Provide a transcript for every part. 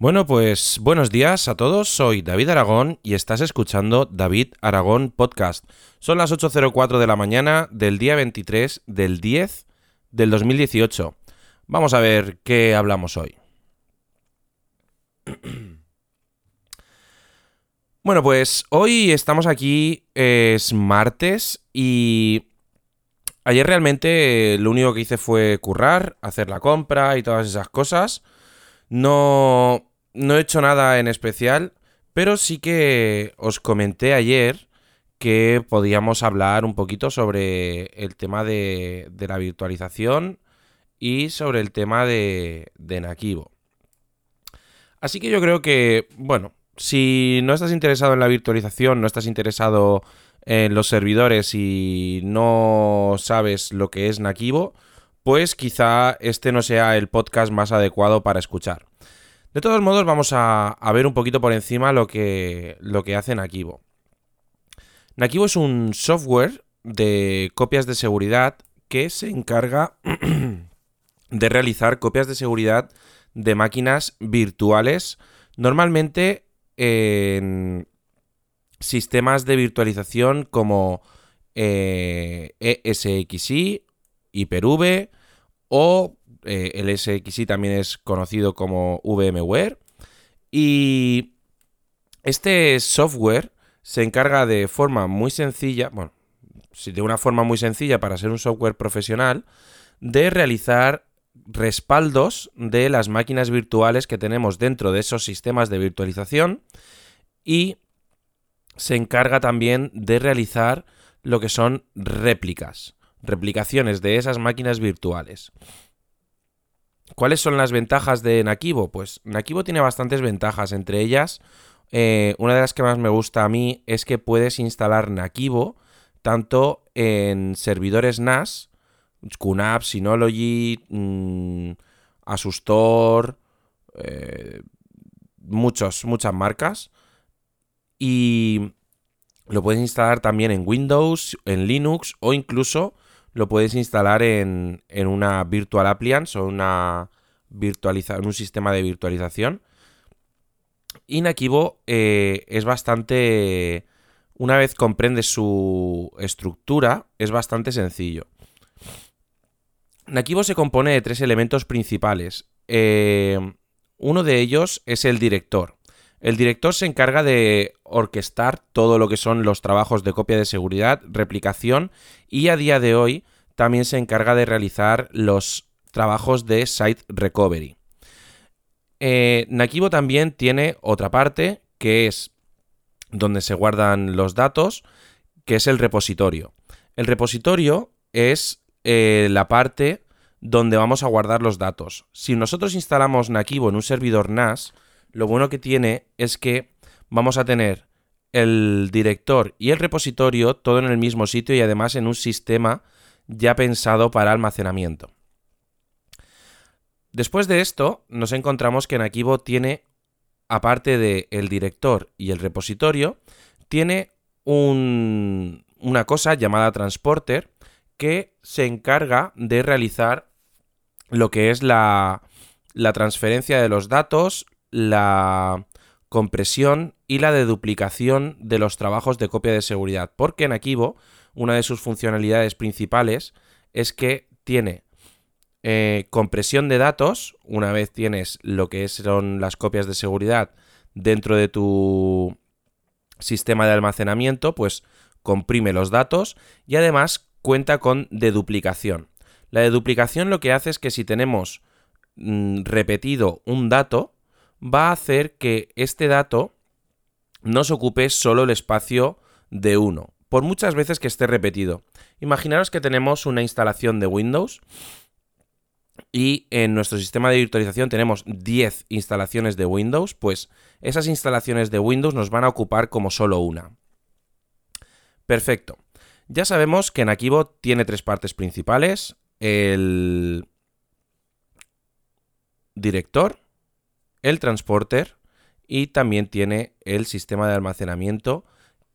Bueno, pues buenos días a todos, soy David Aragón y estás escuchando David Aragón Podcast. Son las 8.04 de la mañana del día 23 del 10 del 2018. Vamos a ver qué hablamos hoy. Bueno, pues hoy estamos aquí, es martes y ayer realmente lo único que hice fue currar, hacer la compra y todas esas cosas. No, no he hecho nada en especial, pero sí que os comenté ayer que podíamos hablar un poquito sobre el tema de, la virtualización y sobre el tema de, de Nakivo. Así que yo creo que, bueno, si no estás interesado en la virtualización, no estás interesado en los servidores y no sabes lo que es Nakivo, pues quizá este no sea el podcast más adecuado para escuchar. De todos modos, vamos a, ver un poquito por encima lo que, lo que hace Nakivo. Nakivo es un software de copias de seguridad que se encarga de realizar copias de seguridad de máquinas virtuales, normalmente en sistemas de virtualización como eh, ESXi, Hyper-V o eh, el SXI también es conocido como VMware. Y este software se encarga de forma muy sencilla, bueno, de una forma muy sencilla para ser un software profesional, de realizar respaldos de las máquinas virtuales que tenemos dentro de esos sistemas de virtualización y se encarga también de realizar lo que son réplicas, replicaciones de esas máquinas virtuales. ¿Cuáles son las ventajas de Nakivo? Pues Nakivo tiene bastantes ventajas, entre ellas eh, una de las que más me gusta a mí es que puedes instalar Nakivo tanto en servidores NAS, QNAP, Synology, mmm, Asustor, eh, muchos, muchas marcas. Y lo puedes instalar también en Windows, en Linux o incluso lo puedes instalar en, una Virtual Appliance o una virtualiza un sistema de virtualización. Y Nakivo eh, es bastante... Una vez comprendes su estructura, es bastante sencillo. Nakivo se compone de tres elementos principales. Eh, uno de ellos es el director. El director se encarga de orquestar todo lo que son los trabajos de copia de seguridad, replicación y a día de hoy también se encarga de realizar los trabajos de site recovery. Eh, también tiene otra parte que es donde se guardan los datos, que es el repositorio. El repositorio es eh, la parte donde vamos a guardar los datos. Si nosotros instalamos Nakivo en un servidor NAS, lo bueno que tiene es que vamos a tener el director y el repositorio todo en el mismo sitio y además en un sistema ya pensado para almacenamiento. Después de esto, nos encontramos que Nakivo tiene, aparte del el director y el repositorio, tiene una cosa llamada transporter que se encarga de realizar lo que es la, la transferencia de los datos, la compresión y la deduplicación de los trabajos de copia de seguridad, porque en Akivo una de sus funcionalidades principales es que tiene eh, compresión de datos, una vez tienes lo que son las copias de seguridad dentro de tu sistema de almacenamiento, pues comprime los datos y además cuenta con deduplicación. La deduplicación lo que hace es que si tenemos mm, repetido un dato, va a hacer que este dato no se ocupe solo el espacio de uno, por muchas veces que esté repetido. Imaginaros que tenemos una instalación de Windows y en nuestro sistema de virtualización tenemos 10 instalaciones de Windows, pues esas instalaciones de Windows nos van a ocupar como solo una. Perfecto. Ya sabemos que en Nakivo tiene tres partes principales. El director, el transporter y también tiene el sistema de almacenamiento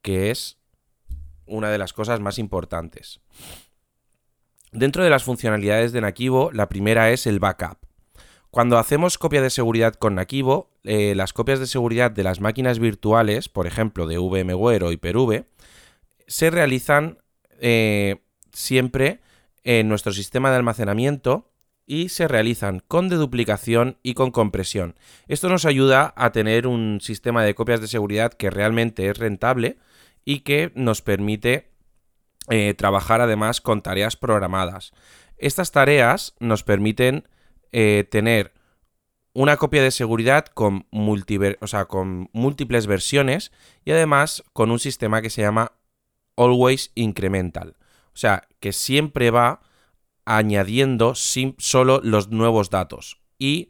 que es una de las cosas más importantes. Dentro de las funcionalidades de Nakivo, la primera es el backup. Cuando hacemos copia de seguridad con Nakivo, eh, las copias de seguridad de las máquinas virtuales, por ejemplo de VMware o Hyper-V, se realizan eh, siempre en nuestro sistema de almacenamiento y se realizan con deduplicación y con compresión. Esto nos ayuda a tener un sistema de copias de seguridad que realmente es rentable y que nos permite eh, trabajar además con tareas programadas. Estas tareas nos permiten eh, tener una copia de seguridad con, con múltiples versiones y además con un sistema que se llama Always Incremental. O sea, que siempre va añadiendo solo los nuevos datos. Y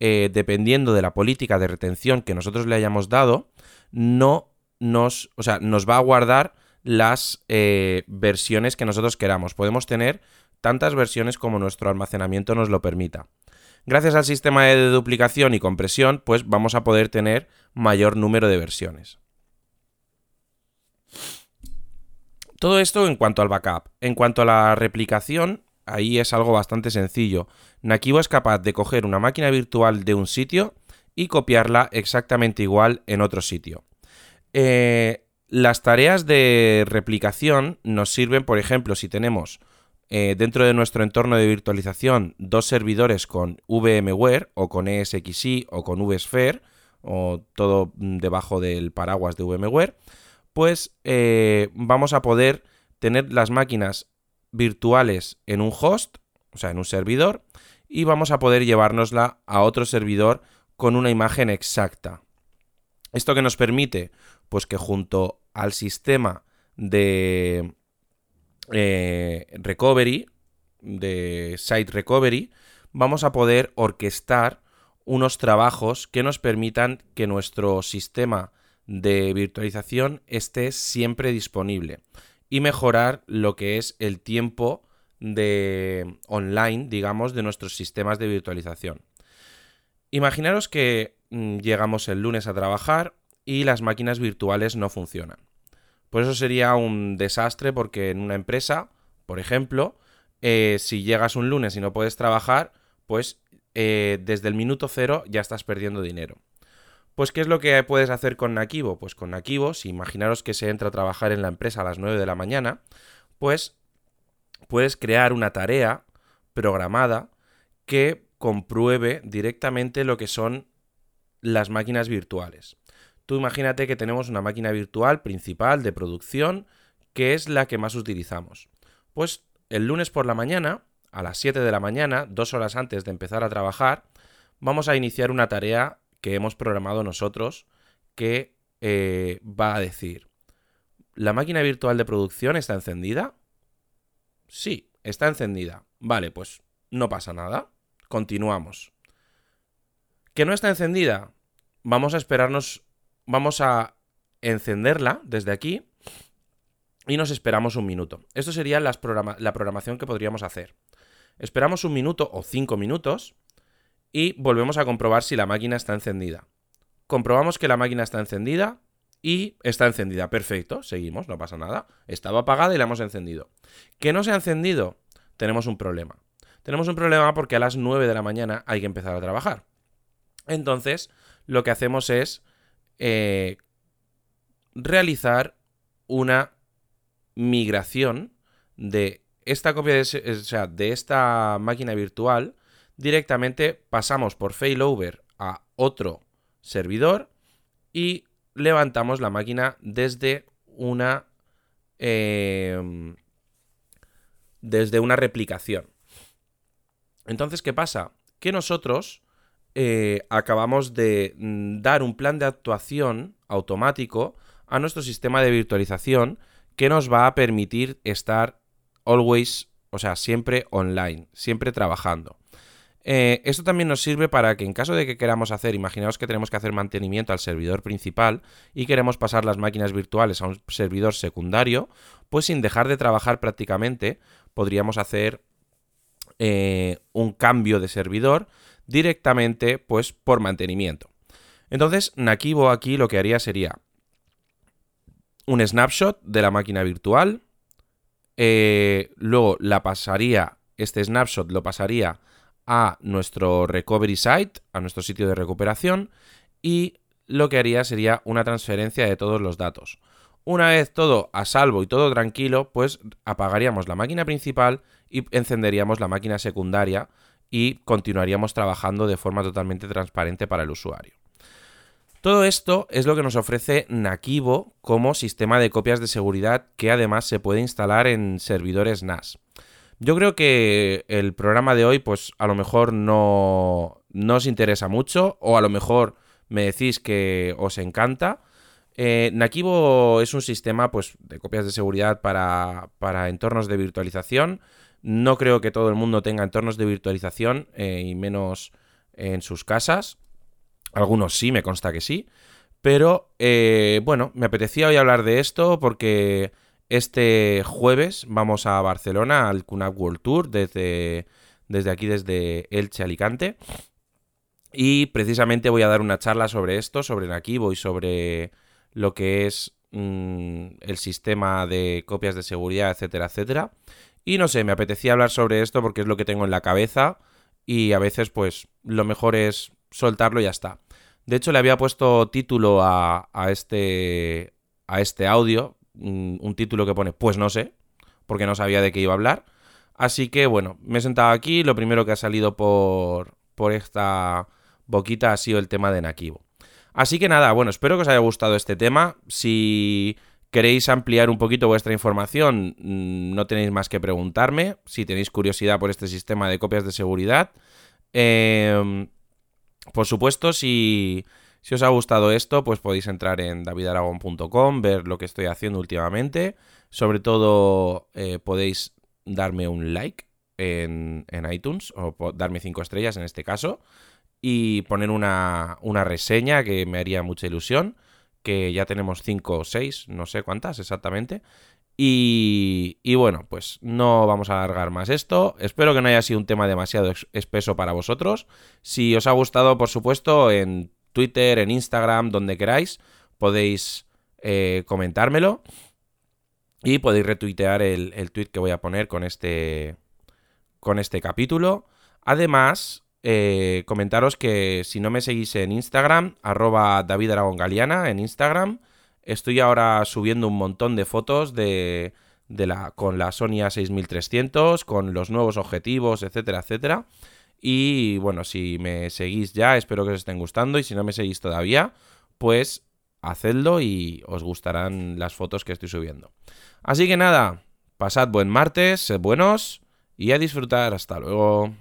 eh, dependiendo de la política de retención que nosotros le hayamos dado, no nos, o sea, nos va a guardar las eh, versiones que nosotros queramos. Podemos tener tantas versiones como nuestro almacenamiento nos lo permita. Gracias al sistema de duplicación y compresión, pues vamos a poder tener mayor número de versiones. Todo esto en cuanto al backup. En cuanto a la replicación, ahí es algo bastante sencillo. Nakivo es capaz de coger una máquina virtual de un sitio y copiarla exactamente igual en otro sitio. Eh, las tareas de replicación nos sirven, por ejemplo, si tenemos eh, dentro de nuestro entorno de virtualización dos servidores con VMware o con ESXi o con VSphere o todo debajo del paraguas de VMware, pues eh, vamos a poder tener las máquinas virtuales en un host, o sea, en un servidor, y vamos a poder llevárnosla a otro servidor con una imagen exacta. ¿Esto que nos permite? Pues que junto al sistema de eh, recovery, de site recovery, vamos a poder orquestar unos trabajos que nos permitan que nuestro sistema de virtualización esté siempre disponible y mejorar lo que es el tiempo de online, digamos, de nuestros sistemas de virtualización. Imaginaros que mm, llegamos el lunes a trabajar y las máquinas virtuales no funcionan. Pues eso sería un desastre porque en una empresa, por ejemplo, eh, si llegas un lunes y no puedes trabajar, pues eh, desde el minuto cero ya estás perdiendo dinero. Pues, ¿qué es lo que puedes hacer con Nakivo? Pues con Nakivo, si imaginaros que se entra a trabajar en la empresa a las 9 de la mañana, pues puedes crear una tarea programada que compruebe directamente lo que son las máquinas virtuales. Tú imagínate que tenemos una máquina virtual principal de producción que es la que más utilizamos. Pues el lunes por la mañana, a las 7 de la mañana, dos horas antes de empezar a trabajar, vamos a iniciar una tarea que hemos programado nosotros que eh, va a decir, ¿la máquina virtual de producción está encendida? Sí, está encendida. Vale, pues no pasa nada. Continuamos. ¿Que no está encendida? Vamos a esperarnos, vamos a encenderla desde aquí y nos esperamos un minuto. Esto sería la programación que podríamos hacer. Esperamos un minuto o cinco minutos y volvemos a comprobar si la máquina está encendida. Comprobamos que la máquina está encendida y está encendida. Perfecto, seguimos, no pasa nada. Estaba apagada y la hemos encendido. ¿Que no se ha encendido? Tenemos un problema. Tenemos un problema porque a las 9 de la mañana hay que empezar a trabajar. Entonces, lo que hacemos es eh, realizar una migración de esta copia de, o sea, de esta máquina virtual directamente pasamos por failover a otro servidor y levantamos la máquina desde una em, desde una replicación. Entonces, ¿qué pasa? Que nosotros eh, acabamos de mm, dar un plan de actuación automático a nuestro sistema de virtualización que nos va a permitir estar always, o sea, siempre online, siempre trabajando. Eh, esto también nos sirve para que en caso de que queramos hacer, imaginaos que tenemos que hacer mantenimiento al servidor principal y queremos pasar las máquinas virtuales a un servidor secundario, pues sin dejar de trabajar prácticamente, podríamos hacer eh, un cambio de servidor directamente pues por mantenimiento. Entonces, Nakivo aquí lo que haría sería un snapshot de la máquina virtual, eh, luego la pasaría, este snapshot lo pasaría a nuestro recovery site, a nuestro sitio de recuperación, y lo que haría sería una transferencia de todos los datos. Una vez todo a salvo y todo tranquilo, pues apagaríamos la máquina principal y encenderíamos la máquina secundaria y continuaríamos trabajando de forma totalmente transparente para el usuario. Todo esto es lo que nos ofrece Nakivo como sistema de copias de seguridad que además se puede instalar en servidores NAS. Yo creo que el programa de hoy pues a lo mejor no, no os interesa mucho o a lo mejor me decís que os encanta. Eh, Nakivo es un sistema pues, de copias de seguridad para, para entornos de virtualización no creo que todo el mundo tenga entornos de virtualización eh, y menos en sus casas. Algunos sí, me consta que sí. Pero eh, bueno, me apetecía hoy hablar de esto porque este jueves vamos a Barcelona al QNAP World Tour desde, desde aquí, desde Elche, Alicante. Y precisamente voy a dar una charla sobre esto, sobre Nakivo y sobre lo que es mm, el sistema de copias de seguridad, etcétera, etcétera. Y no sé, me apetecía hablar sobre esto porque es lo que tengo en la cabeza y a veces pues lo mejor es soltarlo y ya está. De hecho le había puesto título a, este, a este audio, un título que pone pues no sé, porque no sabía de qué iba a hablar. Así que bueno, me he sentado aquí, lo primero que ha salido por, por esta boquita ha sido el tema de Nakivo. Así que nada, bueno, espero que os haya gustado este tema. Si queréis ampliar un poquito vuestra información, mm, no tenéis más que preguntarme. Si tenéis curiosidad por este sistema de copias de seguridad. Em, por supuesto, si, os ha gustado esto, pues podéis entrar en davidaragon.com, ver lo que estoy haciendo últimamente. Sobre todo, eh, podéis darme un like en, iTunes o darme cinco estrellas en este caso y poner una, una reseña que me haría mucha ilusión que ya tenemos 5 o 6, no sé cuántas exactamente. Y, y, bueno, pues no vamos a alargar más esto. Espero que no haya sido un tema demasiado espeso para vosotros. Si os ha gustado, por supuesto, en Twitter, en Instagram, donde queráis, podéis eh, comentármelo. Y podéis retuitear el, el tweet que voy a poner con este, con este capítulo. Además, eh, comentaros que si no me seguís en Instagram, arroba David en Instagram, estoy ahora subiendo un montón de fotos de, la, con la Sony A6300, con los nuevos objetivos, etcétera, etcétera. Y bueno, si me seguís ya, espero que os estén gustando. Y si no me seguís todavía, pues hacedlo y os gustarán las fotos que estoy subiendo. Así que nada, pasad buen martes, sed buenos y a disfrutar. Hasta luego.